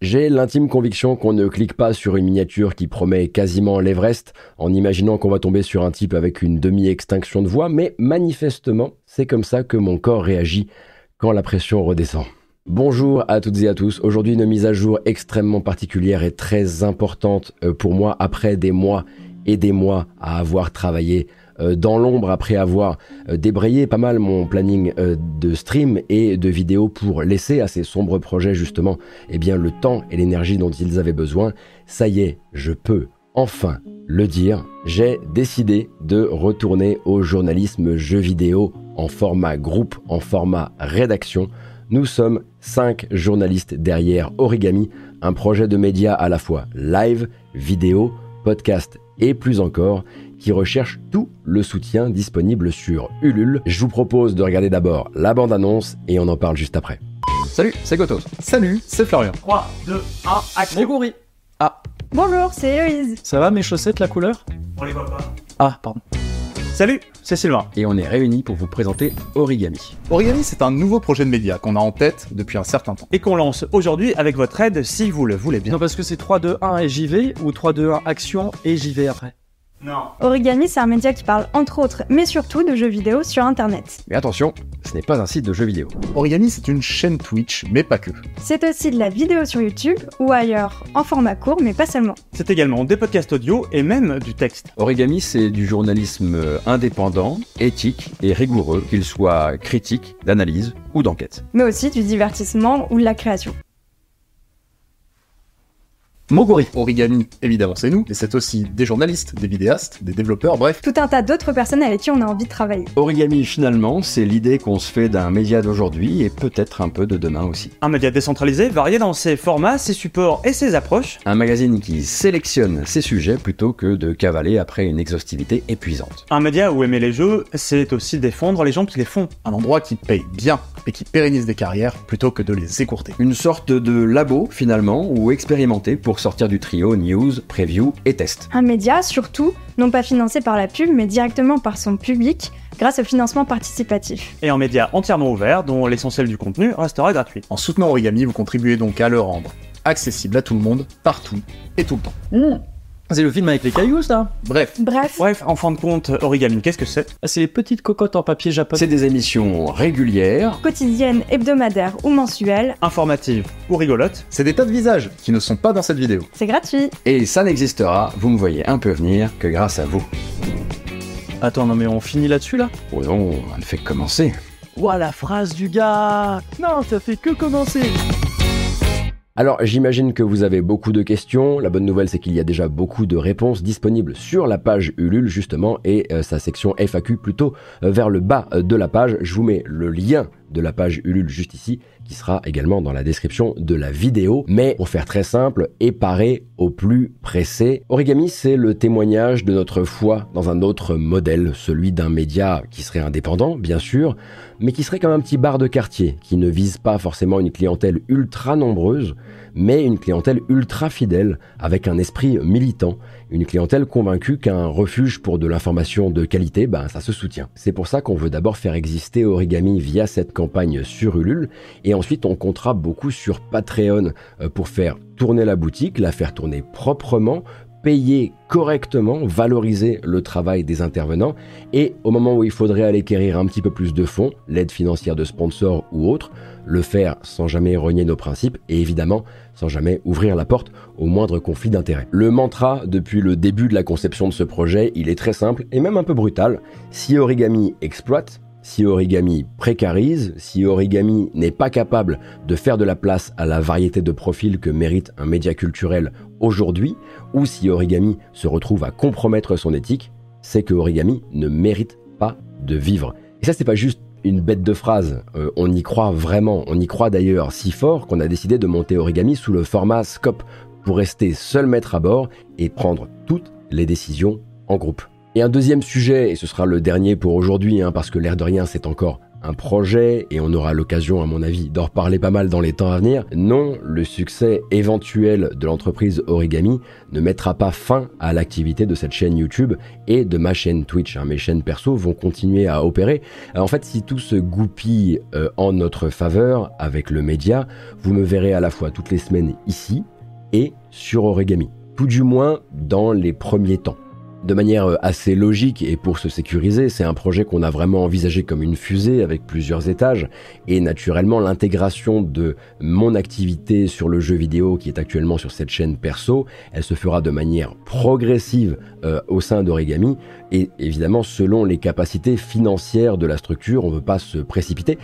J'ai l'intime conviction qu'on ne clique pas sur une miniature qui promet quasiment l'Everest en imaginant qu'on va tomber sur un type avec une demi-extinction de voix, mais manifestement, c'est comme ça que mon corps réagit quand la pression redescend. Bonjour à toutes et à tous. Aujourd'hui, une mise à jour extrêmement particulière et très importante euh, pour moi après des mois et des mois à avoir travaillé dans l'ombre après avoir euh, débrayé pas mal mon planning euh, de stream et de vidéos pour laisser à ces sombres projets justement eh bien, le temps et l'énergie dont ils avaient besoin. Ça y est, je peux enfin le dire, j'ai décidé de retourner au journalisme jeu vidéo en format groupe, en format rédaction. Nous sommes cinq journalistes derrière Origami, un projet de média à la fois live, vidéo, podcast et plus encore, qui recherche tout le soutien disponible sur Ulule. Je vous propose de regarder d'abord la bande-annonce et on en parle juste après. Salut, c'est Gotos. Salut, c'est Florian. 3, 2, 1, action Moguri. Ah, Bonjour, c'est Héloïse. Ça va mes chaussettes, la couleur? On les voit pas. Ah, pardon. Salut, c'est Sylvain. et on est réunis pour vous présenter Origami. Origami, c'est un nouveau projet de média qu'on a en tête depuis un certain temps. Et qu'on lance aujourd'hui avec votre aide si vous le voulez bien. Non, parce que c'est 3, 2, 1 et j'y vais, ou 3, 2, 1 action et j'y vais après? Non. Origami, c'est un média qui parle entre autres, mais surtout de jeux vidéo sur Internet. Mais attention, ce n'est pas un site de jeux vidéo. Origami, c'est une chaîne Twitch, mais pas que. C'est aussi de la vidéo sur YouTube ou ailleurs, en format court, mais pas seulement. C'est également des podcasts audio et même du texte. Origami, c'est du journalisme indépendant, éthique et rigoureux, qu'il soit critique, d'analyse ou d'enquête. Mais aussi du divertissement ou de la création. Moguri. Origami, évidemment, c'est nous, mais c'est aussi des journalistes, des vidéastes, des développeurs, bref. Tout un tas d'autres personnes avec qui on a envie de travailler. Origami, finalement, c'est l'idée qu'on se fait d'un média d'aujourd'hui et peut-être un peu de demain aussi. Un média décentralisé, varié dans ses formats, ses supports et ses approches. Un magazine qui sélectionne ses sujets plutôt que de cavaler après une exhaustivité épuisante. Un média où aimer les jeux, c'est aussi défendre les gens qui les font. Un endroit qui paye bien et qui pérennise des carrières plutôt que de les écourter. Une sorte de labo finalement ou expérimenté pour sortir du trio news, preview et test. Un média, surtout, non pas financé par la pub, mais directement par son public, grâce au financement participatif. Et un média entièrement ouvert dont l'essentiel du contenu restera gratuit. En soutenant Origami, vous contribuez donc à le rendre accessible à tout le monde, partout et tout le temps. C'est le film avec les cailloux, ça Bref, Bref, Bref, en fin de compte, Origami, qu'est-ce que c'est Ah, c'est les petites cocottes en papier japonais. C'est des émissions régulières, quotidienne, hebdomadaire ou mensuelle, Informative ou rigolote c'est des tas de visages qui ne sont pas dans cette vidéo. c'est gratuit. et ça n'existera, vous me voyez un peu venir, que grâce à vous. Attends, non mais on finit là-dessus, là? Oh non, on ne fait que commencer. Ouah, la phrase du gars Non, ça fait que commencer Alors j'imagine que vous avez beaucoup de questions. La bonne nouvelle c'est qu'il y a déjà beaucoup de réponses disponibles sur la page Ulule justement et euh, sa section FAQ plutôt euh, vers le bas euh, de la page. Je vous mets le lien de la page Ulule juste ici qui sera également dans la description de la vidéo. Mais pour faire très simple et parer au plus pressé, Origami c'est le témoignage de notre foi dans un autre modèle, celui d'un média qui serait indépendant bien sûr, mais qui serait comme un petit bar de quartier, qui ne vise pas forcément une clientèle ultra nombreuse, mais une clientèle ultra fidèle, avec un esprit militant, une clientèle convaincue qu'un refuge pour de l'information de qualité, ben, ça se soutient. C'est pour ça qu'on veut d'abord faire exister Origami via cette campagne sur Ulule, et ensuite on comptera beaucoup sur Patreon euh, pour faire tourner la boutique, la faire tourner proprement, payer correctement, valoriser le travail des intervenants et au moment où il faudrait aller quérir un petit peu plus de fonds, l'aide financière de sponsors ou autres, le faire sans jamais renier nos principes et évidemment sans jamais ouvrir la porte au moindre conflit d'intérêts. Le mantra depuis le début de la conception de ce projet, il est très simple et même un peu brutal. Si Origami exploite, si Origami précarise, si Origami n'est pas capable de faire de la place à la variété de profils que mérite un média culturel aujourd'hui, ou si Origami se retrouve à compromettre son éthique, c'est que Origami ne mérite pas de vivre. Et ça, c'est pas juste une bête de phrase, euh, on y croit vraiment, on y croit d'ailleurs si fort qu'on a décidé de monter Origami sous le format Scope pour rester seul maître à bord et prendre toutes les décisions en groupe. Et un deuxième sujet, et ce sera le dernier pour aujourd'hui, hein, parce que l'air de rien c'est encore un projet et on aura l'occasion à mon avis d'en reparler pas mal dans les temps à venir. Non, le succès éventuel de l'entreprise Origami ne mettra pas fin à l'activité de cette chaîne YouTube et de ma chaîne Twitch. Hein. Mes chaînes perso vont continuer à opérer. en fait, si tout se goupille euh, en notre faveur avec le média, vous me verrez à la fois toutes les semaines ici et sur Origami. Tout du moins dans les premiers temps de manière euh, assez logique et pour se sécuriser, c'est un projet qu'on a vraiment envisagé comme une fusée avec plusieurs étages et naturellement l'intégration de mon activité sur le jeu vidéo qui est actuellement sur cette chaîne perso, elle se fera de manière progressive euh, au sein d'Origami et évidemment selon les capacités financières de la structure, on ne veut pas se précipiter.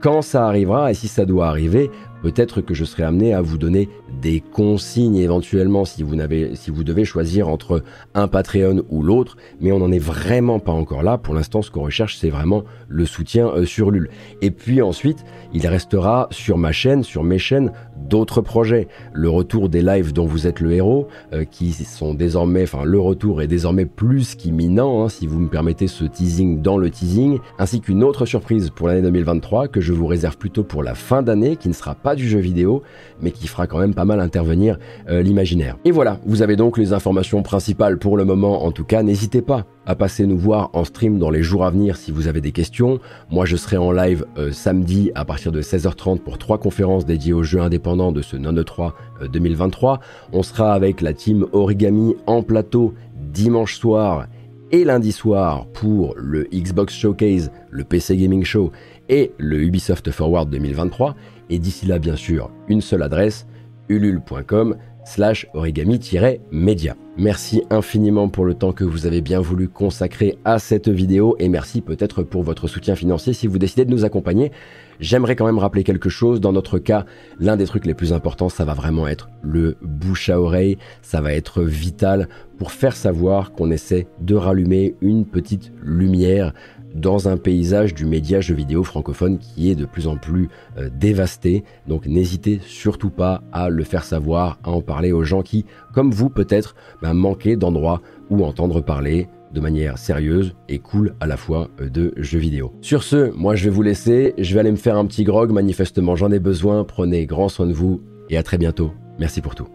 Quand ça arrivera et si ça doit arriver, peut-être que je serai amené à vous donner des consignes éventuellement si vous, n'avez, devez choisir entre un Patreon ou l'autre, mais on n'en est vraiment pas encore là. Pour l'instant, ce qu'on recherche, c'est vraiment le soutien euh, sur Lul. Et puis ensuite, il restera sur ma chaîne, sur mes chaînes, d'autres projets. Le retour des lives dont vous êtes le héros, euh, qui sont désormais, enfin le retour est désormais plus qu'imminent, hein, si vous me permettez ce teasing dans le teasing, ainsi qu'une autre surprise pour l'année 2023 que je vous réserve plutôt pour la fin d'année, qui ne sera pas du jeu vidéo, mais qui fera quand même pas mal intervenir euh, l'imaginaire. Et voilà, vous avez donc les informations principales pour le moment en tout cas. N'hésitez pas à passer nous voir en stream dans les jours à venir si vous avez des questions. Moi je serai en live euh, samedi à partir de 16h30 pour trois conférences dédiées aux jeux indépendants de ce non 3 2023. On sera avec la team Origami en plateau dimanche soir et lundi soir pour le Xbox Showcase, le PC Gaming Show et le Ubisoft Forward 2023. Et d'ici là, bien sûr, une seule adresse, ulule.com slash origami-media. Merci infiniment pour le temps que vous avez bien voulu consacrer à cette vidéo et merci peut-être pour votre soutien financier si vous décidez de nous accompagner. J'aimerais quand même rappeler quelque chose. Dans notre cas, l'un des trucs les plus importants, ça va vraiment être le bouche à oreille. Ça va être vital pour faire savoir qu'on essaie de rallumer une petite lumière dans un paysage du média jeu vidéo francophone qui est de plus en plus euh, dévasté. Donc n'hésitez surtout pas à le faire savoir, à en parler aux gens qui, comme vous peut-être, bah, d'endroits où entendre parler de manière sérieuse et cool à la fois euh, de jeux vidéo. Sur ce, moi je vais vous laisser, je vais aller me faire un petit grog, manifestement j'en ai besoin, prenez grand soin de vous et à très bientôt. Merci pour tout.